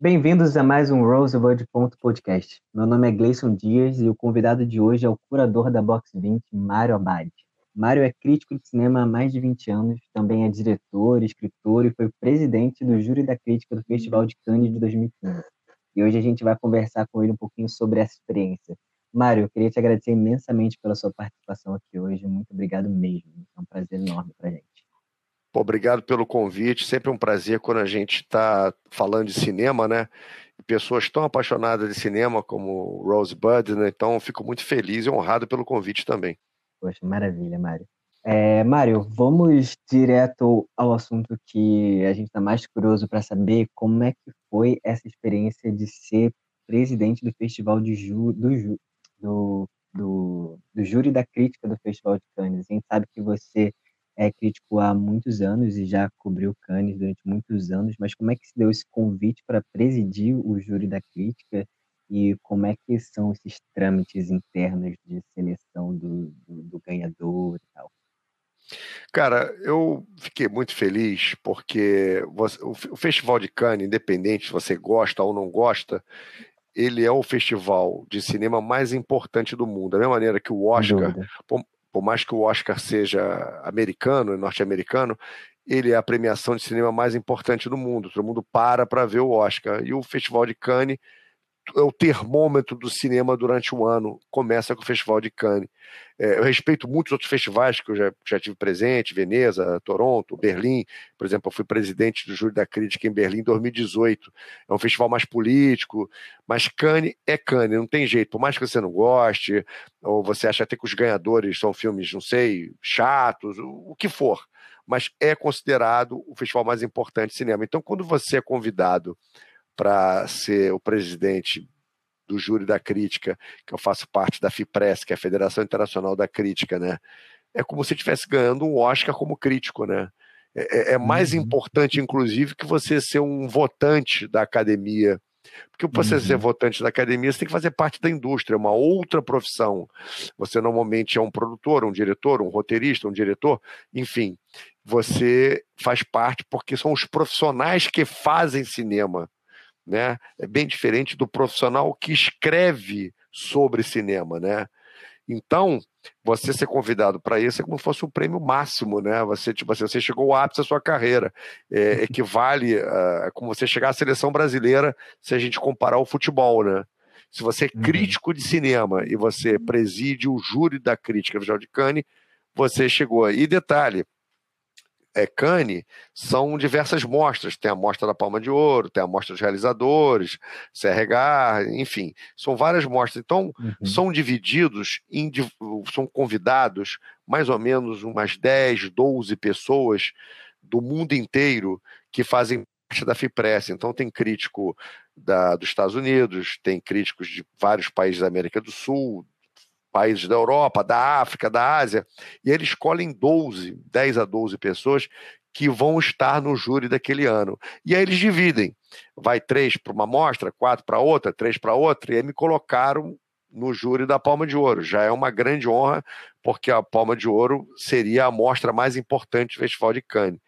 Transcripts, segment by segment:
Bem-vindos a mais um Rosebud Podcast. Meu nome é Gleison Dias e o convidado de hoje é o curador da Box 20, Mário Abad. Mário é crítico de cinema há mais de 20 anos, também é diretor, escritor e foi presidente do júri da crítica do Festival de Cannes de 2015. E hoje a gente vai conversar com ele um pouquinho sobre essa experiência. Mário, eu queria te agradecer imensamente pela sua participação aqui hoje. Muito obrigado mesmo. É um prazer enorme para a gente. Obrigado pelo convite. Sempre um prazer quando a gente está falando de cinema, né? Pessoas tão apaixonadas de cinema como Rosebud, né? Então, fico muito feliz e honrado pelo convite também. Poxa, maravilha, Mário. É, Mário, vamos direto ao assunto que a gente está mais curioso para saber como é que foi essa experiência de ser presidente do Festival de Ju, do, Ju, do, do, do Júri da Crítica do Festival de Cannes. A gente sabe que você é crítico há muitos anos e já cobriu Cannes durante muitos anos, mas como é que se deu esse convite para presidir o júri da crítica e como é que são esses trâmites internos de seleção do, do, do ganhador e tal? Cara, eu fiquei muito feliz porque você, o, Festival de Cannes, independente se você gosta ou não gosta, ele é o festival de cinema mais importante do mundo. Da mesma maneira que o Oscar, por, por mais que o Oscar seja americano, norte-americano, ele é a premiação de cinema mais importante do mundo. Todo mundo para para ver o Oscar. E o Festival de Cannes é o termômetro do cinema durante o ano, começa com o Festival de Cannes. É, eu respeito muitos outros festivais que eu já, já tive presente, Veneza, Toronto, Berlim. Por exemplo, eu fui presidente do Júri da Crítica em Berlim em 2018. É um festival mais político, mas Cannes é Cannes, não tem jeito. Por mais que você não goste, ou você acha até que os ganhadores são filmes, não sei, chatos, o, o que for. Mas é considerado o festival mais importante de cinema. Então, quando você é convidado para ser o presidente do júri da crítica, que eu faço parte da FIPRES, que é a Federação Internacional da Crítica, né? É como se estivesse ganhando um Oscar como crítico, né? É, é, é mais uhum. importante, inclusive, que você ser um votante da academia. Porque você uhum. ser votante da academia, você tem que fazer parte da indústria, é uma outra profissão. Você normalmente é um produtor, um diretor, um roteirista, um diretor, enfim. Você faz parte porque são os profissionais que fazem cinema né? É bem diferente do profissional que escreve sobre cinema, né? Então, você ser convidado para isso é como se fosse um prêmio máximo, né? Você, tipo assim, você chegou ao ápice da sua carreira. É, equivale a como você chegar à seleção brasileira se a gente comparar o futebol, né? Se você é uhum. crítico de cinema e você preside o júri da crítica do de Cannes, você chegou. E detalhe, é, Cannes são diversas mostras. Tem a mostra da Palma de Ouro, tem a mostra dos realizadores, CRH, enfim, são várias mostras. Então, uhum. são divididos, em, são convidados mais ou menos umas 10, 12 pessoas do mundo inteiro que fazem parte da FIPRESS. Então, tem crítico da, dos Estados Unidos, tem críticos de vários países da América do Sul, países da Europa, da África, da Ásia, e eles escolhem 12, 10 a 12 pessoas que vão estar no júri daquele ano. E aí eles dividem. Vai três para uma mostra, quatro para outra, três para outra, e aí me colocaram no júri da Palma de Ouro. Já é uma grande honra, porque a Palma de Ouro seria a mostra mais importante do Festival de Cannes.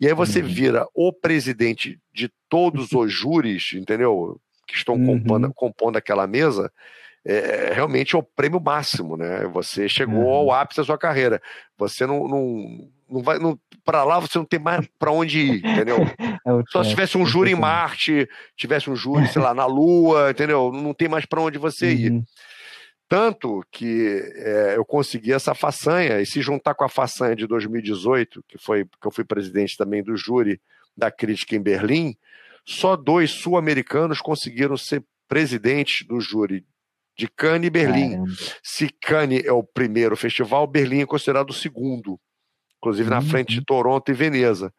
E aí você uhum. vira o presidente de todos os júris, entendeu? Que estão uhum. compondo, compondo aquela mesa, é, realmente é o prêmio máximo, né? Você chegou uhum. ao ápice da sua carreira. Você não, não, não vai. Não, para lá você não tem mais para onde ir, entendeu? É Só se tivesse um júri em Marte, tivesse um júri, sei lá, na Lua, entendeu? Não tem mais para onde você ir. Uhum. Tanto que é, eu consegui essa façanha, e se juntar com a façanha de 2018, que foi que eu fui presidente também do júri da crítica em Berlim, só dois sul-americanos conseguiram ser presidentes do júri de Cannes e Berlim. Caramba. Se Cannes é o primeiro festival, Berlim é considerado o segundo, inclusive na frente de uhum. Toronto e Veneza.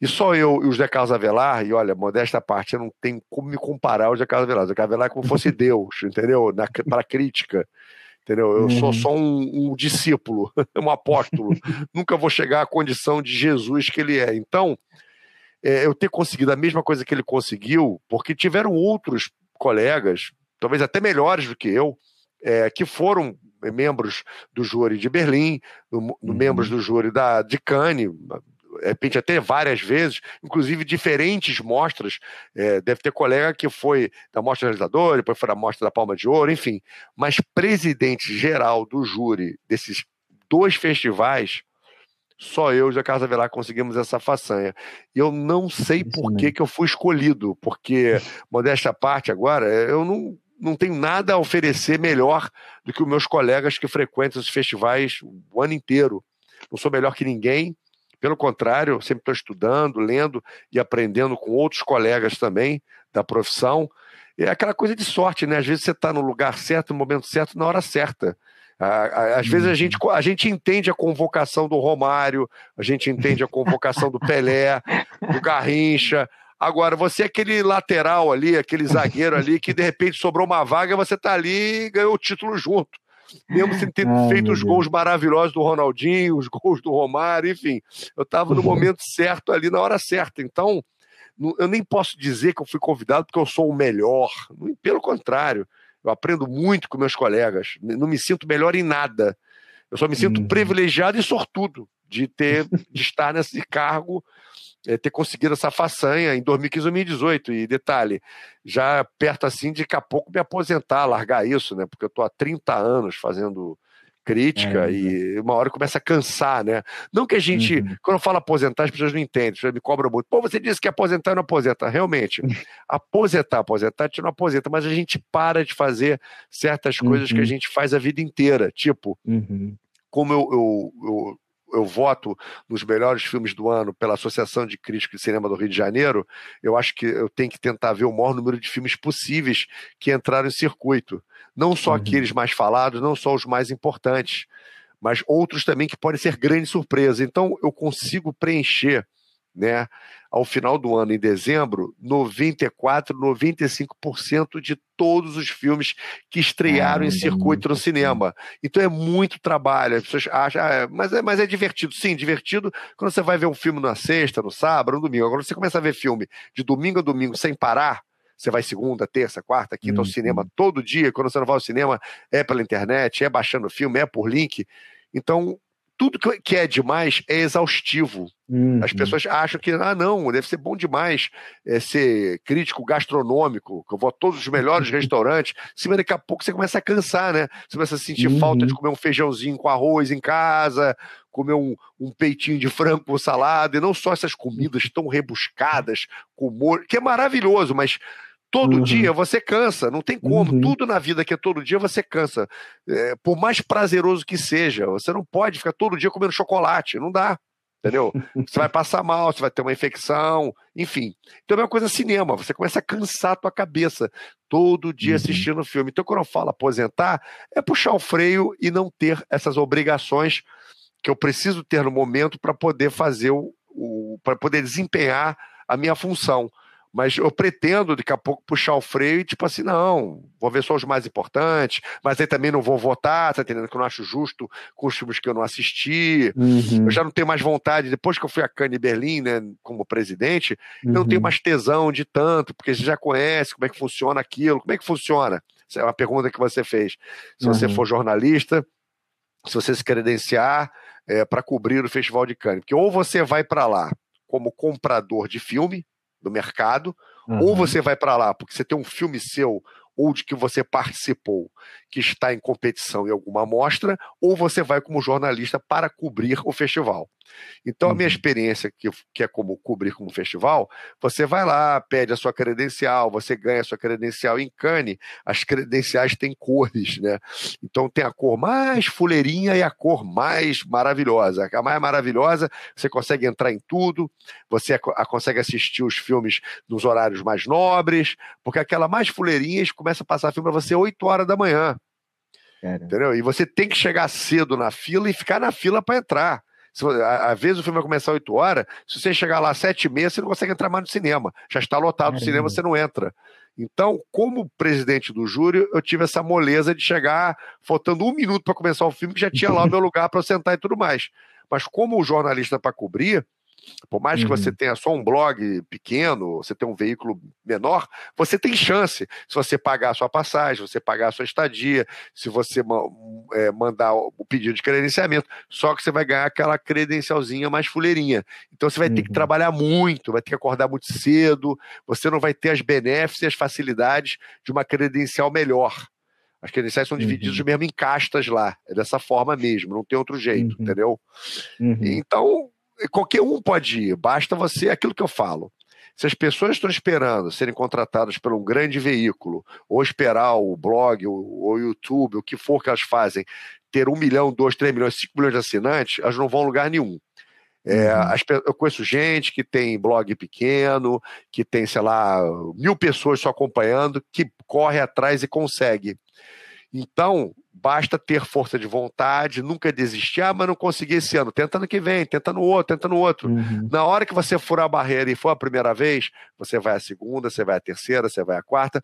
E só eu e o José Carlos Avelar, e olha, modesta parte, eu não tenho como me comparar ao José Carlos Avelar. O José Carlos Avelar é como se fosse Deus, entendeu? Para crítica. Entendeu? Eu uhum. sou só um, um discípulo, um apóstolo. Nunca vou chegar à condição de Jesus que ele é. Então, é, eu ter conseguido a mesma coisa que ele conseguiu, porque tiveram outros colegas, talvez até melhores do que eu, é, que foram membros do júri de Berlim, do, uhum. membros do júri da, de Cannes, de repente até várias vezes, inclusive diferentes mostras. É, deve ter colega que foi da mostra realizadora, depois foi da mostra da Palma de Ouro, enfim. Mas presidente geral do júri desses dois festivais, só eu e a Casa Velar conseguimos essa façanha. E eu não sei por que, que eu fui escolhido, porque, modéstia à parte agora, eu não não tenho nada a oferecer melhor do que os meus colegas que frequentam os festivais o ano inteiro. Não sou melhor que ninguém, pelo contrário, sempre estou estudando, lendo e aprendendo com outros colegas também da profissão. É aquela coisa de sorte, né? Às vezes você está no lugar certo, no momento certo, na hora certa. Às vezes a uhum. gente, a gente entende a convocação do Romário, a gente entende a convocação do Pelé, do Garrincha, Agora, você é aquele lateral ali, aquele zagueiro ali, que de repente sobrou uma vaga, você tá ali e ganhou o título junto. Mesmo sem ter Ai, feito os gols maravilhosos do Ronaldinho, os gols do Romário, enfim. Eu estava no momento certo ali, na hora certa. Então, eu nem posso dizer que eu fui convidado porque eu sou o melhor. Pelo contrário, eu aprendo muito com meus colegas. Não me sinto melhor em nada. Eu só me sinto uhum. privilegiado e sortudo de ter de estar nesse cargo é, ter conseguido essa façanha em 2015, 2018. E detalhe, já perto assim de daqui a pouco me aposentar, largar isso, né? Porque eu estou há 30 anos fazendo crítica é, e uma hora começa a cansar, né? Não que a gente, uhum. quando eu falo aposentar, as pessoas não entendem, as pessoas me cobram muito. Pô, você disse que aposentar não aposenta. Realmente, aposentar, aposentar, a gente não aposenta, mas a gente para de fazer certas coisas uhum. que a uhum. gente faz a vida inteira. Tipo, uhum. como eu, eu, eu eu voto nos melhores filmes do ano pela Associação de Críticos de Cinema do Rio de Janeiro, eu acho que eu tenho que tentar ver o maior número de filmes possíveis que entraram em circuito. Não só uhum. aqueles mais falados, não só os mais importantes, mas outros também que podem ser grande surpresa. Então, eu consigo preencher né, ao final do ano, em dezembro, 94, 95% de todos os filmes que estrearam ah, em circuito no cinema. Então é muito trabalho. As pessoas acham, ah, mas, é, mas é divertido. Sim, divertido quando você vai ver um filme na sexta, no sábado, no domingo. Agora você começa a ver filme de domingo a domingo sem parar. Você vai segunda, terça, quarta, quinta ao uhum. cinema todo dia. Quando você não vai ao cinema, é pela internet, é baixando filme, é por link. Então, tudo que é demais é exaustivo. Uhum. As pessoas acham que, ah, não, deve ser bom demais é, ser crítico gastronômico, que eu vou a todos os melhores restaurantes. Sim, mas daqui a pouco você começa a cansar, né? Você começa a sentir uhum. falta de comer um feijãozinho com arroz em casa, comer um, um peitinho de frango com salada, e não só essas comidas tão rebuscadas, com molho, que é maravilhoso, mas Todo uhum. dia você cansa, não tem como. Uhum. Tudo na vida que é todo dia você cansa. É, por mais prazeroso que seja, você não pode ficar todo dia comendo chocolate, não dá. Entendeu? Você vai passar mal, você vai ter uma infecção, enfim. Então é uma coisa cinema, você começa a cansar a tua cabeça todo dia uhum. assistindo filme. Então, quando eu falo aposentar, é puxar o freio e não ter essas obrigações que eu preciso ter no momento para poder fazer o, o para poder desempenhar a minha função. Mas eu pretendo daqui a pouco puxar o freio e, tipo assim, não, vou ver só os mais importantes, mas aí também não vou votar, tá entendendo? Que eu não acho justo com os filmes que eu não assisti. Uhum. Eu já não tenho mais vontade, depois que eu fui a Cannes Berlim, né, como presidente, uhum. eu não tenho uhum. mais tesão de tanto, porque você já conhece como é que funciona aquilo, como é que funciona? Essa é uma pergunta que você fez. Se uhum. você for jornalista, se você se credenciar é, para cobrir o Festival de Cannes, porque ou você vai para lá como comprador de filme, do mercado, uhum. ou você vai para lá porque você tem um filme seu ou de que você participou que está em competição em alguma amostra, ou você vai como jornalista para cobrir o festival. Então, a minha uhum. experiência, que, que é como cobrir como festival, você vai lá, pede a sua credencial, você ganha a sua credencial em Cannes, as credenciais têm cores, né? Então, tem a cor mais fuleirinha e a cor mais maravilhosa. A mais maravilhosa, você consegue entrar em tudo, você consegue assistir os filmes nos horários mais nobres, porque aquela mais fuleirinha começa a passar filme para você 8 horas da manhã. Cara. Entendeu? E você tem que chegar cedo na fila e ficar na fila para entrar. Às vezes o filme vai começar às 8 horas, se você chegar lá às 7 e meia, você não consegue entrar mais no cinema. Já está lotado o cinema, você não entra. Então, como presidente do júri, eu tive essa moleza de chegar faltando um minuto para começar o filme, que já tinha lá o meu lugar para sentar e tudo mais. Mas como jornalista para cobrir, Por mais que você uhum. tenha só um blog pequeno, você tem um veículo menor, você tem chance. Se você pagar a sua passagem, se você pagar a sua estadia, se você é, mandar o pedido de credenciamento, só que você vai ganhar aquela credencialzinha mais fuleirinha. Então você vai ter que uhum. trabalhar muito, vai ter que acordar muito cedo, você não vai ter as benéficas e as facilidades de uma credencial melhor. As credenciais são divididas uhum. mesmo em castas lá. É dessa forma mesmo, não tem outro jeito, uhum. entendeu? Uhum. Então, qualquer um pode ir, basta você, aquilo que eu falo. Se as pessoas estão esperando serem contratadas por um grande veículo, ou esperar o blog, ou o YouTube, o que for que elas fazem, ter um milhão, dois, três milhões, cinco milhões de assinantes, elas não vão a lugar nenhum. É, uhum. as, eu conheço gente que tem blog pequeno, que tem, sei lá, mil pessoas só acompanhando, que corre atrás e consegue. Então, basta ter força de vontade, nunca desistir. Ah, mas não consegui esse ano. Tenta no que vem, tenta no outro, tenta no outro. Uhum. Na hora que você furar a barreira e for a primeira vez, você vai a segunda, você vai a terceira, você vai a quarta,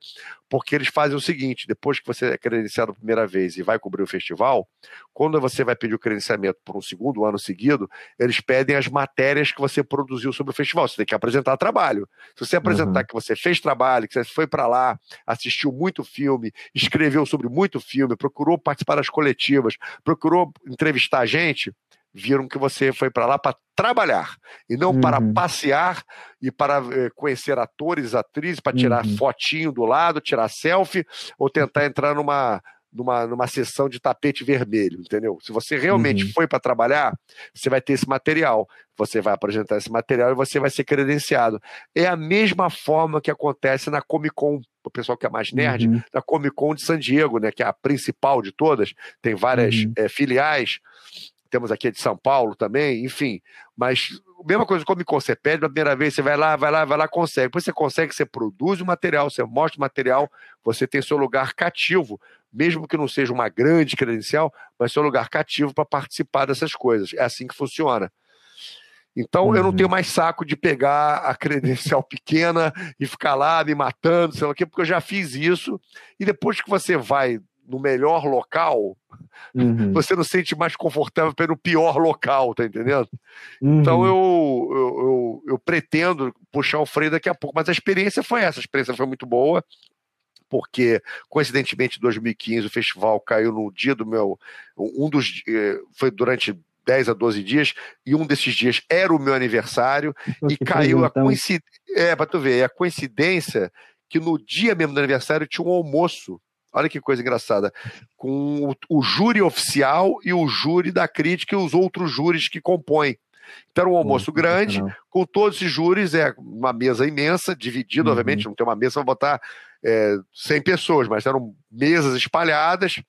porque eles fazem o seguinte: depois que você é credenciado a primeira vez e vai cobrir o festival, quando você vai pedir o credenciamento por um segundo ano seguido, eles pedem as matérias que você produziu sobre o festival. Você tem que apresentar trabalho. Se você apresentar uhum. que você fez trabalho, que você foi para lá, assistiu muito filme, escreveu sobre muito filme, procurou participar das coletivas, procurou entrevistar a gente, viram que você foi para lá para trabalhar e não uhum. para passear e para eh, conhecer atores, atrizes, para tirar uhum. fotinho do lado, tirar selfie ou tentar entrar numa numa, numa sessão de tapete vermelho, entendeu? Se você realmente uhum. foi para trabalhar, você vai ter esse material, você vai apresentar esse material e você vai ser credenciado. É a mesma forma que acontece na Comic Con, o pessoal que é mais nerd, uhum. na Comic Con de San Diego, né, que é a principal de todas, tem várias uhum. é, filiais, temos aqui a de São Paulo também, enfim, mas mesma coisa como você pede pela primeira vez, você vai lá, vai lá, vai lá, consegue. Depois você consegue, você produz o material, você mostra o material, você tem seu lugar cativo, mesmo que não seja uma grande credencial, mas seu lugar cativo para participar dessas coisas. É assim que funciona. Então uhum. eu não tenho uhum. mais saco de pegar a credencial pequena e ficar lá me matando, sei lá o quê, porque eu já fiz isso. E depois que você vai no melhor local, uhum. você não se sente mais confortável pelo pior local, tá entendendo? Uhum. Então eu, eu, eu, eu, pretendo puxar o freio daqui a pouco, mas a experiência foi essa, a experiência foi muito boa, porque coincidentemente em 2015 o festival caiu no dia do meu, um dos, eh, foi durante 10 a 12 dias, e um desses dias era o meu aniversário, e caiu a coincidência, é, para tu ver, a coincidência que no dia mesmo do aniversário tinha um almoço Olha que coisa engraçada. Com o, o, júri oficial e o júri da crítica e os outros júris que compõem. Então, era um almoço grande, com todos esses júris, é uma mesa imensa, dividida, uhum. obviamente, não tem uma mesa para botar é, 100 pessoas, mas eram mesas espalhadas.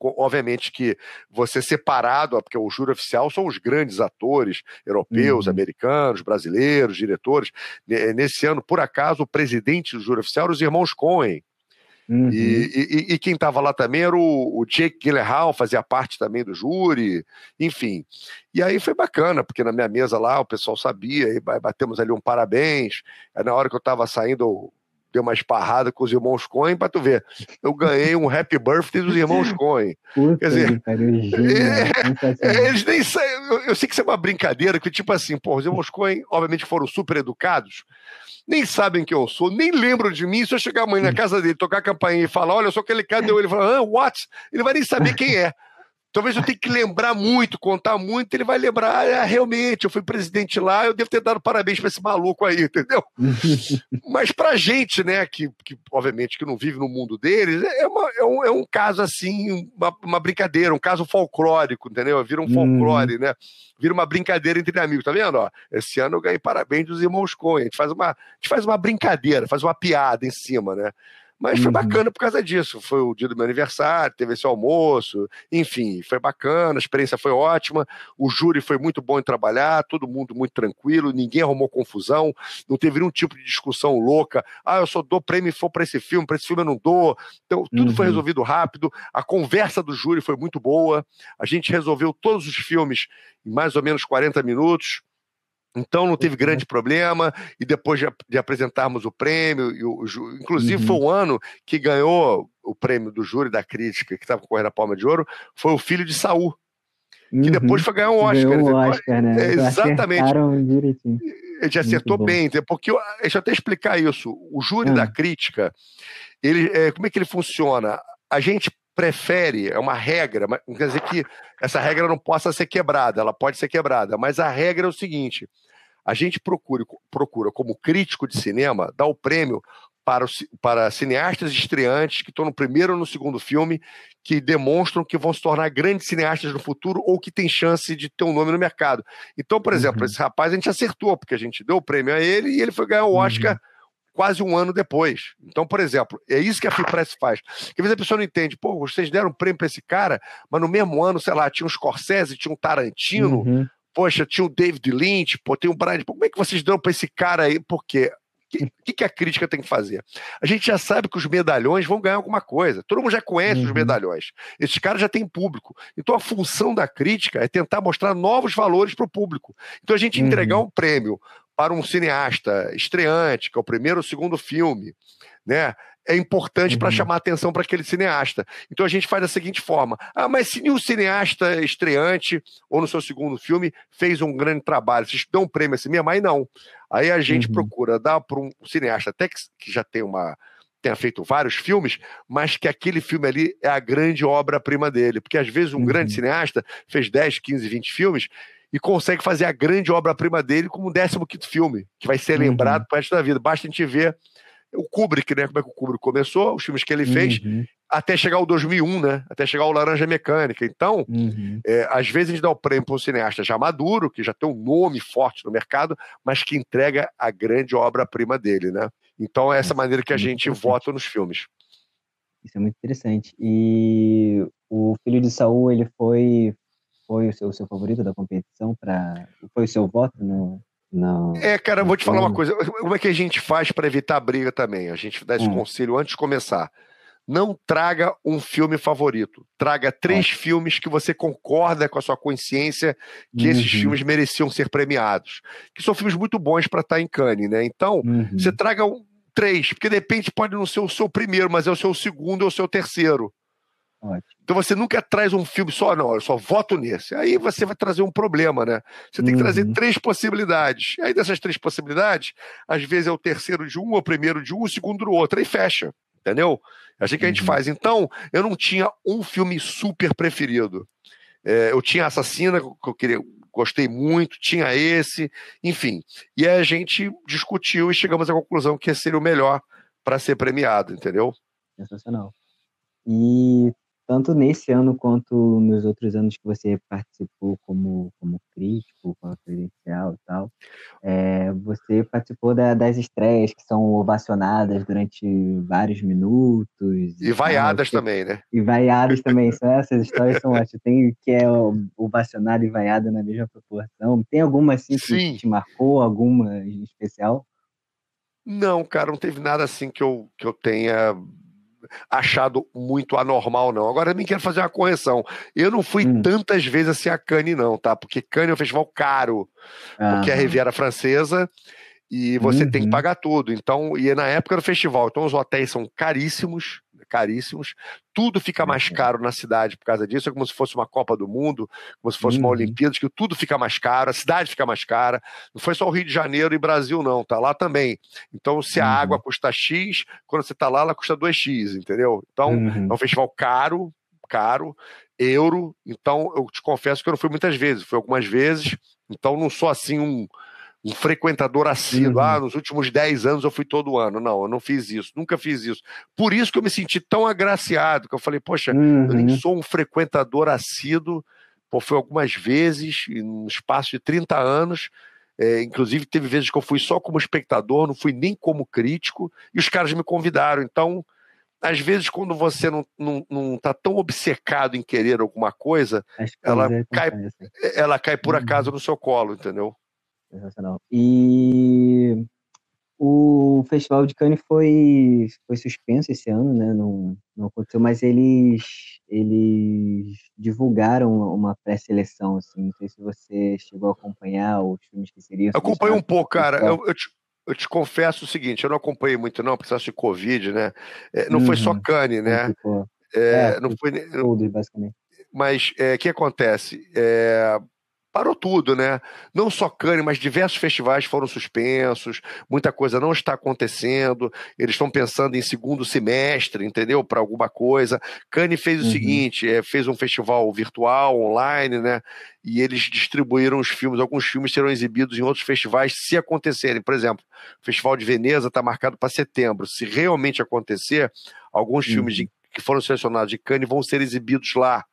Obviamente que você separado, porque o júri oficial são os grandes atores europeus, uhum. americanos, brasileiros, diretores. Nesse ano, por acaso, o presidente do júri oficial era os irmãos Cohen, Uhum. E, e, e, quem estava lá também era o, o Jake Gyllenhaal, fazia parte também do júri, enfim. E aí foi bacana, porque na minha mesa lá o pessoal sabia, e batemos ali um parabéns. Aí na hora que eu estava saindo, eu dei uma esparrada com os irmãos Coen para tu ver. Eu ganhei um happy birthday dos irmãos Coen. Quer dizer, cara, é, é, eles nem eu, eu, sei que isso é uma brincadeira, que tipo assim, pô, os irmãos Coen, obviamente, foram super educados, nem sabem quem eu sou, nem lembram de mim. Se eu chegar amanhã na casa dele, tocar a campainha e falar, olha, eu sou aquele cara, ele fala, ah, what? Ele vai nem saber quem é. Talvez eu tenha que lembrar muito, contar muito, ele vai lembrar, ah, realmente, eu fui presidente lá, eu devo ter dado parabéns para esse maluco aí, entendeu? Mas pra gente, né, que, que obviamente que não vive no mundo deles, é, uma, é, um, é um caso assim, uma, uma brincadeira, um caso folclórico, entendeu? Vira um hum. folclore, né? Vira uma brincadeira entre amigos, tá vendo? Ó, esse ano eu ganhei parabéns dos irmãos Coen, a gente faz uma, a gente faz uma brincadeira, faz uma piada em cima, né? Mas foi uhum. bacana por causa disso. Foi o dia do meu aniversário, teve esse almoço, enfim, foi bacana, a experiência foi ótima. O júri foi muito bom em trabalhar, todo mundo muito tranquilo, ninguém arrumou confusão, não teve nenhum tipo de discussão louca. Ah, eu só dou prêmio e for para esse filme, para esse filme eu não dou. Então, tudo uhum. foi resolvido rápido. A conversa do júri foi muito boa. A gente resolveu todos os filmes em mais ou menos 40 minutos. Então não teve grande problema, e depois de, de apresentarmos o prêmio, e o, inclusive uhum. foi o ano que ganhou o prêmio do júri da crítica, que estava concorrendo a Palma de Ouro, foi o filho de Saul. que uhum. depois foi ganhar um Oscar. Ganhou um Oscar, né? É, exatamente. Direitinho. Ele acertou bem, porque deixa eu até explicar isso. O júri da hum. crítica, ele, é, como é que ele funciona? A gente prefere, é uma regra, mas não quer dizer que essa regra não possa ser quebrada, ela pode ser quebrada, mas a regra é o seguinte: a gente procura, procura como crítico de cinema, dar o prêmio para, para cineastas estreantes que estão no primeiro ou no segundo filme, que demonstram que vão se tornar grandes cineastas no futuro ou que têm chance de ter um nome no mercado. Então, por exemplo, uhum. esse rapaz a gente acertou, porque a gente deu o prêmio a ele e ele foi ganhar o Oscar. Uhum quase um ano depois. Então, por exemplo, é isso que a FIPRESS faz. Porque às vezes a pessoa não entende, pô, vocês deram um prêmio para esse cara, mas no mesmo ano, sei lá, tinha um Scorsese, tinha um Tarantino, uhum. poxa, tinha o David Lynch, pô, tem o Brian. Como é que vocês dão para esse cara aí? Porque o que, que, a crítica tem que fazer? A gente já sabe que os medalhões vão ganhar alguma coisa. Todo mundo já conhece uhum. os medalhões. Esses caras já têm público. Então a função da crítica é tentar mostrar novos valores para o público. Então a gente uhum. entregar um prêmio para um cineasta estreante, que é o primeiro ou segundo filme, né? é importante uhum. para chamar atenção para aquele cineasta. Então a gente faz da seguinte forma: ah, mas se o cineasta estreante ou no seu segundo filme fez um grande trabalho, vocês dão um prêmio assim mesmo? Aí não. Aí a gente uhum. procura dar para um cineasta até que, que já tem uma tenha feito vários filmes, mas que aquele filme ali é a grande obra-prima dele. Porque às vezes um uhum. grande cineasta fez 10, 15, 20 filmes e consegue fazer a grande obra-prima dele como um 15 filme, que vai ser lembrado uhum. para o resto da vida. Basta a gente ver o Kubrick, né? Como é que o Kubrick começou, os filmes que ele fez, uhum. até chegar ao 2001, né? Até chegar ao Laranja Mecânica. Então, uhum. é, às vezes a gente dá o prêmio para um cineasta já maduro, que já tem um nome forte no mercado, mas que entrega a grande obra-prima dele, né? Então é essa maneira que a gente vota nos filmes. Isso é muito interessante. E o Filho de Saul, ele foi foi o seu, o seu favorito da competição para foi o seu voto no não. É, cara, vou te falar uma coisa. Como é que a gente faz para evitar briga também? A gente dá esse hum. conselho antes de começar. Não traga um filme favorito. Traga três é. filmes que você concorda com a sua consciência que uhum. esses filmes mereciam ser premiados. Que são filmes muito bons para estar em Cannes, né? Então, uhum. você traga um, três, porque de repente pode não ser o seu primeiro, mas é o seu segundo ou o seu terceiro. Então você nunca traz um filme só, não, eu só voto nesse. Aí você vai trazer um problema, né? Você tem que trazer uhum. três possibilidades. Aí dessas três possibilidades, às vezes é o terceiro de um, o primeiro de um, o segundo do outro. Aí fecha, entendeu? É assim que a gente uhum. faz. Então, eu não tinha um filme super preferido. É, eu tinha Assassina, que eu queria, gostei muito, tinha esse, enfim. E aí a gente discutiu e chegamos à conclusão que esse seria o melhor para ser premiado, entendeu? Sensacional. E tanto nesse ano quanto nos outros anos que você participou como, como crítico, com a credencial e tal, é, você participou da, das estreias que são ovacionadas durante vários minutos. E, vaiadas tal, também, né? E vaiadas também, são essas histórias são ótimas. Tem que é ovacionado e vaiada na mesma proporção. Tem alguma assim que Sim. te marcou, alguma em especial? Não, cara, não teve nada assim que eu, que eu tenha achado muito anormal, não. Agora também quero fazer uma correção. Eu não fui hum. tantas vezes assim a Cannes, não, tá? Porque Cannes é um festival caro, ah. porque é a Riviera Francesa e você uhum. tem que uhum. pagar tudo. Então, e na época do festival, então os hotéis são caríssimos, caríssimos. Tudo fica mais uhum. caro na cidade por causa disso. É como se fosse uma Copa do Mundo, como se fosse uhum. uma Olimpíada, que tudo fica mais caro, a cidade fica mais cara. Não foi só o Rio de Janeiro e Brasil, não, tá lá também. Então, se a uhum. água custa X, quando você tá lá, ela custa 2X, entendeu? Então, uhum. é um festival caro, caro, euro. Então, eu te confesso que eu não fui muitas vezes, fui algumas vezes. Então, não sou assim um um frequentador assíduo. Uhum. Ah, nos últimos 10 anos eu fui todo ano. Não, eu não fiz isso, nunca fiz isso. Por isso que eu me senti tão agraciado, que eu falei, poxa, uhum. eu nem uhum. sou um frequentador assíduo, pô, fui algumas vezes, no espaço de 30 anos. É, inclusive, teve vezes que eu fui só como espectador, não fui nem como crítico, e os caras me convidaram. Então, às vezes, quando você não, não, não tá tão obcecado em querer alguma coisa, ela cai, ela cai por uhum. acaso no seu colo, entendeu? Sensacional. E o Festival de Cannes foi, foi suspenso esse ano, né? Não, não aconteceu, mas eles, eles divulgaram uma pré-seleção, assim. Não sei se você chegou a acompanhar os filmes que seriam. Acompanhei um pouco, cara. Eu, eu, te, eu te confesso o seguinte, eu não acompanhei muito, não, por causa de Covid, né? É, não uhum. foi só uhum. Cannes, né? É, é, não foi. Todos, basicamente. mas o é, que acontece? É, parou tudo, né? Não só Cannes, mas diversos festivais foram suspensos, muita coisa não está acontecendo, eles estão pensando em segundo semestre, entendeu? Para alguma coisa. Cannes fez o uhum. seguinte, é, fez um festival virtual, online, né? E eles distribuíram os filmes, alguns filmes serão exibidos em outros festivais se acontecerem. Por exemplo, o Festival de Veneza está marcado para setembro. Se realmente acontecer, alguns uhum. filmes de, que foram selecionados de Cannes vão ser exibidos lá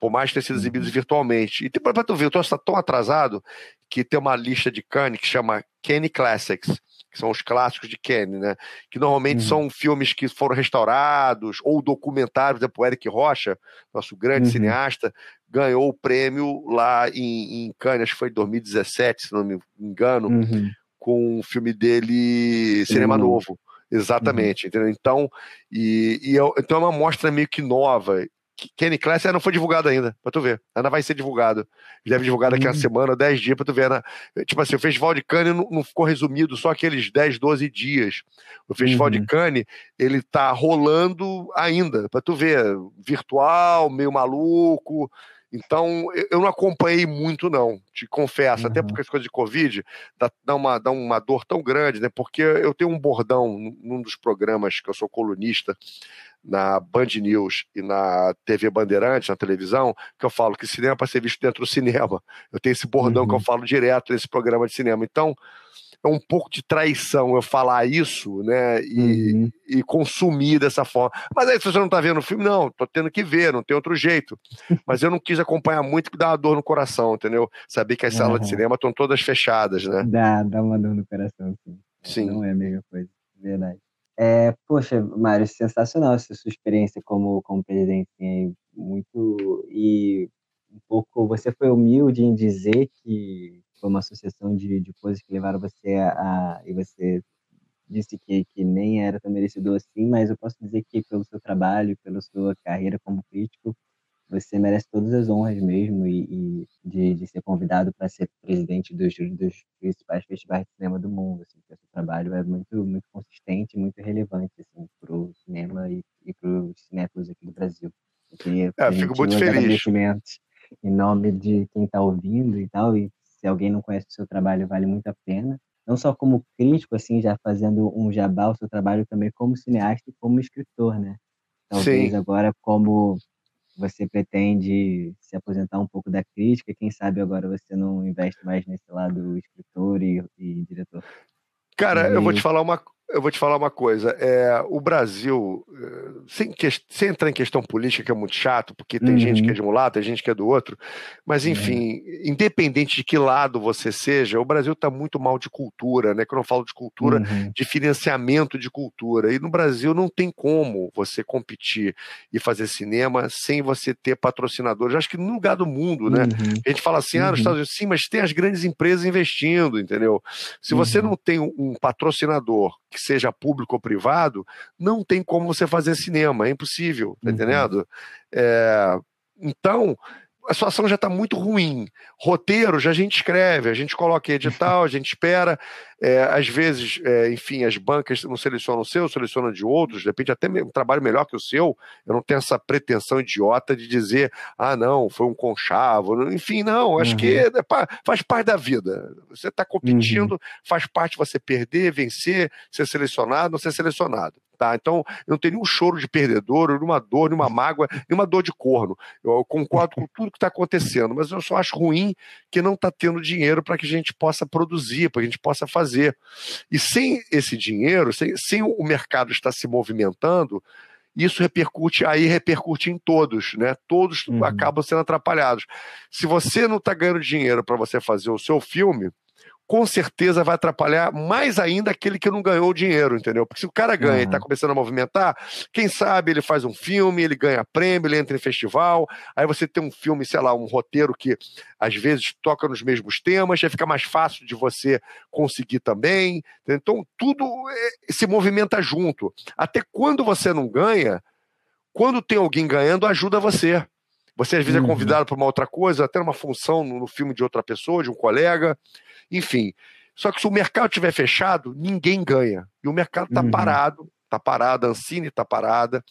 por mais ter sido exibidos uhum. virtualmente. E tipo, para tu ver, o troço está tão atrasado que tem uma lista de Cannes que chama Kenny Classics, que são os clássicos de Kenny, né? Que normalmente uhum. são filmes que foram restaurados ou documentários. Por exemplo, o Eric Rocha, nosso grande uhum. cineasta, ganhou o prêmio lá em, em Cannes, acho que foi em 2017, se não me engano, uhum. com o filme dele Cinema Novo. Exatamente, uhum. entendeu? Então, e, e eu, então é uma mostra meio que nova. Kenny Class não foi divulgado ainda, pra tu ver. Ainda vai ser divulgado. Deve divulgar daqui a hum. semana, 10 dias, pra tu ver. Né? Tipo assim, o Festival de Cannes não, não, ficou resumido só aqueles 10, 12 dias. O Festival uhum. de Cannes, ele tá rolando ainda, pra tu ver. Virtual, meio maluco. Então, eu não acompanhei muito, não, te confesso, uhum. até porque as coisas de Covid dá, dá, uma, dá uma dor tão grande, né? Porque eu tenho um bordão num dos programas que eu sou colunista, na Band News e na TV Bandeirantes, na televisão, que eu falo que cinema é para ser visto dentro do cinema. Eu tenho esse bordão uhum. que eu uhum. falo direto nesse programa de cinema. Então, é um pouco de traição eu falar isso, né? E, uhum. e consumir dessa forma. Mas aí, se você não está vendo o filme, não, tô tendo que ver, não tem outro jeito. Mas eu não quis acompanhar muito, que dá uma dor no coração, entendeu? Saber que as uhum. salas de cinema estão todas fechadas, né? Dá, dá uma dor no coração, sim. Sim. Não é a mesma coisa, verdade. É, poxa, Mário, sensacional essa sua experiência como, como presidente. Assim, muito. E um pouco. Você foi humilde em dizer que foi uma sucessão de, de coisas que levaram você a. e você disse que, que nem era tão merecido assim, mas eu posso dizer que pelo seu trabalho, pela sua carreira como crítico, você merece todas as honras mesmo e, e de, de, ser convidado para ser presidente dos, dos, principais festivais de cinema do mundo. Assim, o seu trabalho é muito, muito consistente, muito relevante assim, para o cinema e, e para os cinéfilos aqui do Brasil. Eu queria é, fico muito feliz. Em nome de quem está ouvindo e tal, e se alguém não conhece o seu trabalho, vale muito a pena. Não só como crítico, assim, já fazendo um jabá, o seu trabalho também como cineasta e como escritor, né? Talvez Sim. agora como você pretende se aposentar um pouco da crítica, quem sabe agora você não investe mais nesse lado escritor e, e diretor? Cara, e... eu vou te falar uma, eu vou te falar uma coisa. É, o Brasil, eh, sem, que, sem entrar em questão política, que é muito chato, porque tem uhum. gente que é uhum. de um lado, tem gente que é do outro, mas enfim, uhum. independente de que lado você seja, o Brasil está muito mal de cultura, né? Quando eu falo de cultura, uhum. de financiamento de cultura. E no Brasil não tem como você competir e fazer cinema sem você ter patrocinadores. Acho que no lugar do mundo, né? Uhum. A gente fala assim, ah, nos Estados Unidos, sim, mas tem as grandes empresas investindo, entendeu? Se você uhum. não tem um patrocinador que seja público ou privado, não tem como você fazer cinema, é impossível, tá uhum. entendendo? É, então, a situação já está muito ruim. Roteiro já a gente escreve, a gente coloca em edital, a gente espera. É, às vezes, é, enfim, as bancas não selecionam o seu, selecionam de outros, de repente até um trabalho melhor que o seu. Eu não tenho essa pretensão idiota de dizer, ah, não, foi um conchavo. Enfim, não, acho uhum. que é, faz parte da vida. Você está competindo, uhum. faz parte você perder, vencer, ser selecionado, não ser selecionado. Tá? Então, eu não tenho nenhum choro de perdedor, nenhuma dor, nenhuma mágoa, nenhuma dor de corno. Eu concordo com tudo que está acontecendo, mas eu só acho ruim que não está tendo dinheiro para que a gente possa produzir, para que a gente possa fazer. E sem esse dinheiro, sem, sem o mercado estar se movimentando, isso repercute, aí repercute em todos, né? Todos uhum. acabam sendo atrapalhados. Se você não está ganhando dinheiro para você fazer o seu filme, com certeza vai atrapalhar mais ainda aquele que não ganhou o dinheiro, entendeu? Porque se o cara ganha uhum. e está começando a movimentar, quem sabe ele faz um filme, ele ganha prêmio, ele entra em festival, aí você tem um filme, sei lá, um roteiro que às vezes toca nos mesmos temas, já fica mais fácil de você conseguir também. Então tudo é, se movimenta junto. Até quando você não ganha, quando tem alguém ganhando, ajuda você. Você às vezes é uhum. é convidado para uma outra coisa, até uma função no filme de outra pessoa, de um colega. Enfim. Só que se o mercado estiver fechado, ninguém ganha. E o mercado está uhum. parado, está parado, a Ancine está parada.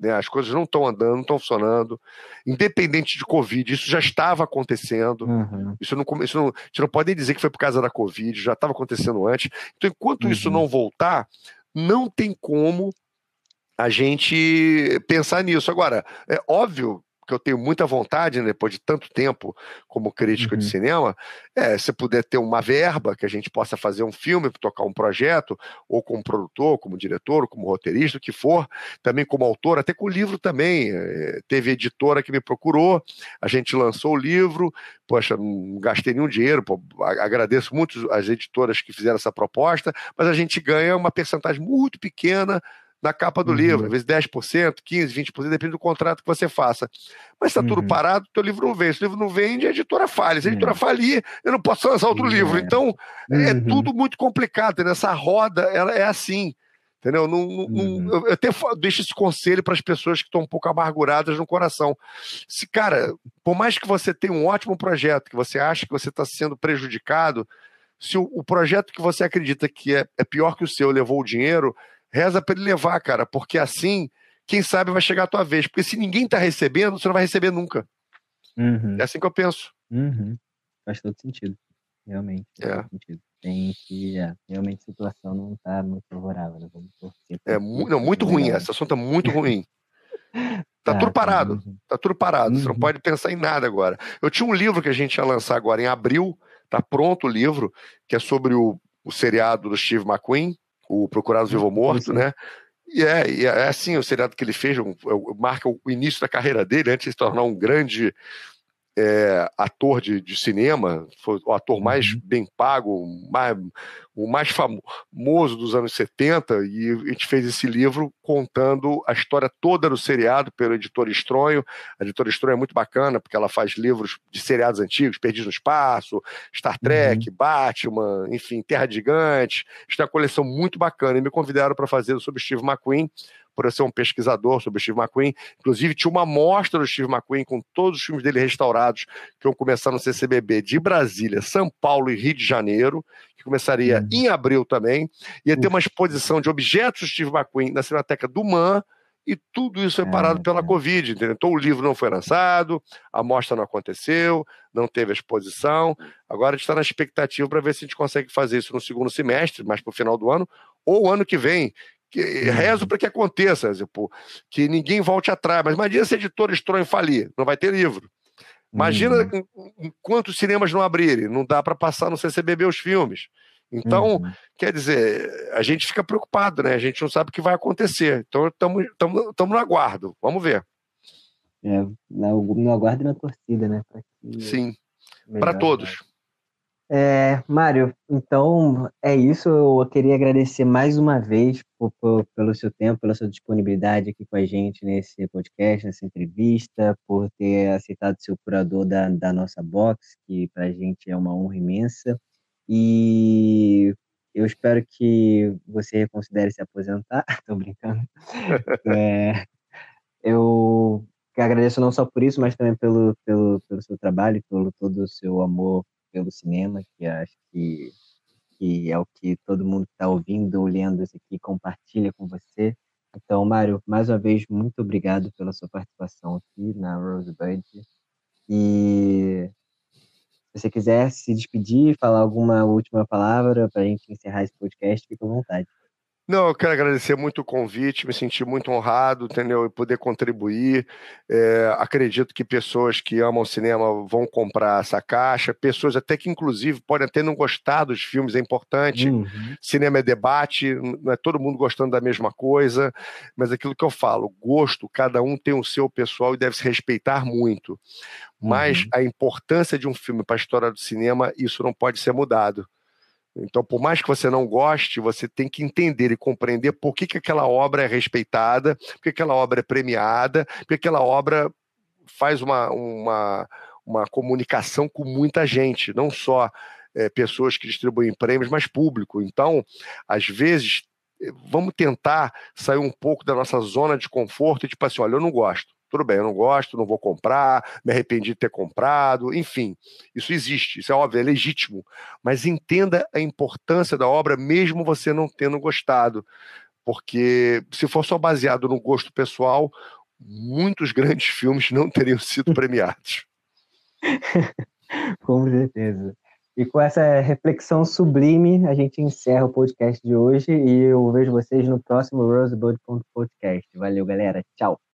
né? As coisas não estão andando, não estão funcionando, independente de Covid, isso já estava acontecendo. Uhum. Isso, não, isso não, a gente não pode dizer que foi por causa da Covid, já estava acontecendo antes. Então, enquanto uhum. isso não voltar, não tem como a gente pensar nisso. Agora, é óbvio que eu tenho muita vontade, né, depois de tanto tempo como crítico uhum. de cinema, é se puder ter uma verba que a gente possa fazer um filme, tocar um projeto, ou como produtor, como diretor, como roteirista, o que for, também como autor, até com o livro também. É, teve editora que me procurou, a gente lançou o livro, poxa, não gastei nenhum dinheiro, pô, agradeço muito as editoras que fizeram essa proposta, mas a gente ganha uma percentagem muito pequena na capa do uhum. livro, às vezes 10%, 15%, 20%, depende do contrato que você faça. Mas está uhum. tudo parado, teu livro não vende. Se o livro não vende, a editora falha. Se a editora uhum. falir, eu não posso lançar outro livro. Então, é uhum. tudo muito complicado. Nessa roda, ela é assim. Entendeu? Não, não, uhum. eu até deixo esse conselho para as pessoas que estão um pouco amarguradas no coração. Se, cara, por mais que você tenha um ótimo projeto, que você acha que você está sendo prejudicado, se o, o, projeto que você acredita que é, é pior que o seu levou o dinheiro, Reza para ele levar, cara, porque assim, quem sabe vai chegar a tua vez. Porque se ninguém tá recebendo, você não vai receber nunca. Uhum. É assim que eu penso. Uhum. Faz todo sentido. Realmente. Faz é. todo sentido. Tem que. É, realmente a situação não tá muito favorável. Né? Vamos torcer. É mu não, muito ruim. Essa situação tá muito ruim. Tá, tá tudo parado. Uhum. Tá tudo parado. Você não uhum. pode pensar em nada agora. Eu tinha um livro que a gente ia lançar agora em abril. Tá pronto o livro, que é sobre o, o seriado do Steve McQueen, o Procurado Vivo Morto, né? E é, e é assim, o seriado que ele fez um, marca o início da carreira dele, antes de se tornar um grande é, ator de, de, cinema, foi o ator mais uhum. bem pago, mais, o mais famoso dos anos 70, e a gente fez esse livro contando a história toda do seriado pelo editor Estronho. A editora Estronho é muito bacana, porque ela faz livros de seriados antigos, Perdidos no Espaço, Star Trek, uhum. Batman, enfim, Terra Gigante. Está é uma coleção muito bacana, e me convidaram para fazer sobre Steve McQueen, por eu ser um pesquisador sobre Steve McQueen. Inclusive, tinha uma mostra do Steve McQueen com todos os filmes dele restaurados, que vão começar no CCBB de Brasília, São Paulo e Rio de Janeiro, que começaria uhum. em abril também. Ia ter uma exposição de objetos do Steve McQueen na Cinemateca do MAN, e tudo isso foi parado pela Covid, entendeu? Então o livro não foi lançado, a mostra não aconteceu, não teve exposição. Agora a gente está na expectativa para ver se a gente consegue fazer isso no segundo semestre, mais para o final do ano, ou ano que vem, que, rezo para que aconteça, tipo, que ninguém volte atrás. Mas imagina se a editora estranho falir, não vai ter livro. Imagina uhum. enquanto os cinemas não abrirem, não dá para passar no CCBB os filmes. Então, uhum. quer dizer, a gente fica preocupado, né? A gente não sabe o que vai acontecer. Então, estamos no aguardo. Vamos ver. É, no, no aguardo e na torcida, né? Sim, para todos. É, Mário, então é isso. Eu queria agradecer mais uma vez por, por, pelo seu tempo, pela sua disponibilidade aqui com a gente nesse podcast, nessa entrevista, por ter aceitado ser o curador da, da nossa box, que para a gente é uma honra imensa. E eu espero que você reconsidere se aposentar. Estou brincando. É, eu agradeço não só por isso, mas também pelo, pelo, pelo seu trabalho, pelo todo o seu amor pelo cinema, que acho que, que é o que todo mundo que está ouvindo ou lendo isso aqui compartilha com você. Então, Mário, mais uma vez, muito obrigado pela sua participação aqui na Rosebud. E se você quiser se despedir, falar alguma última palavra para a gente encerrar esse podcast, fique à vontade. Não, eu quero agradecer muito o convite, me senti muito honrado, entendeu? E poder contribuir. É, acredito que pessoas que amam cinema vão comprar essa caixa, pessoas até que, inclusive, podem até não gostar dos filmes, é importante. Uhum. Cinema é debate, não é todo mundo gostando da mesma coisa, mas aquilo que eu falo, gosto, cada um tem o seu pessoal e deve se respeitar muito. Mas uhum. a importância de um filme para a história do cinema, isso não pode ser mudado. Então, por mais que você não goste, você tem que entender e compreender por que, que aquela obra é respeitada, por que aquela obra é premiada, por que aquela obra faz uma, uma, uma comunicação com muita gente, não só é, pessoas que distribuem prêmios, mas público. Então, às vezes, vamos tentar sair um pouco da nossa zona de conforto e tipo assim, olha, eu não gosto tudo bem, eu não gosto, não vou comprar, me arrependi de ter comprado, enfim, isso existe, isso é óbvio, é legítimo, mas entenda a importância da obra, mesmo você não tendo gostado, porque se for só baseado no gosto pessoal, muitos grandes filmes não teriam sido premiados. com certeza. E com essa reflexão sublime, a gente encerra o podcast de hoje e eu vejo vocês no próximo Rosebud Podcast. Valeu, galera. Tchau.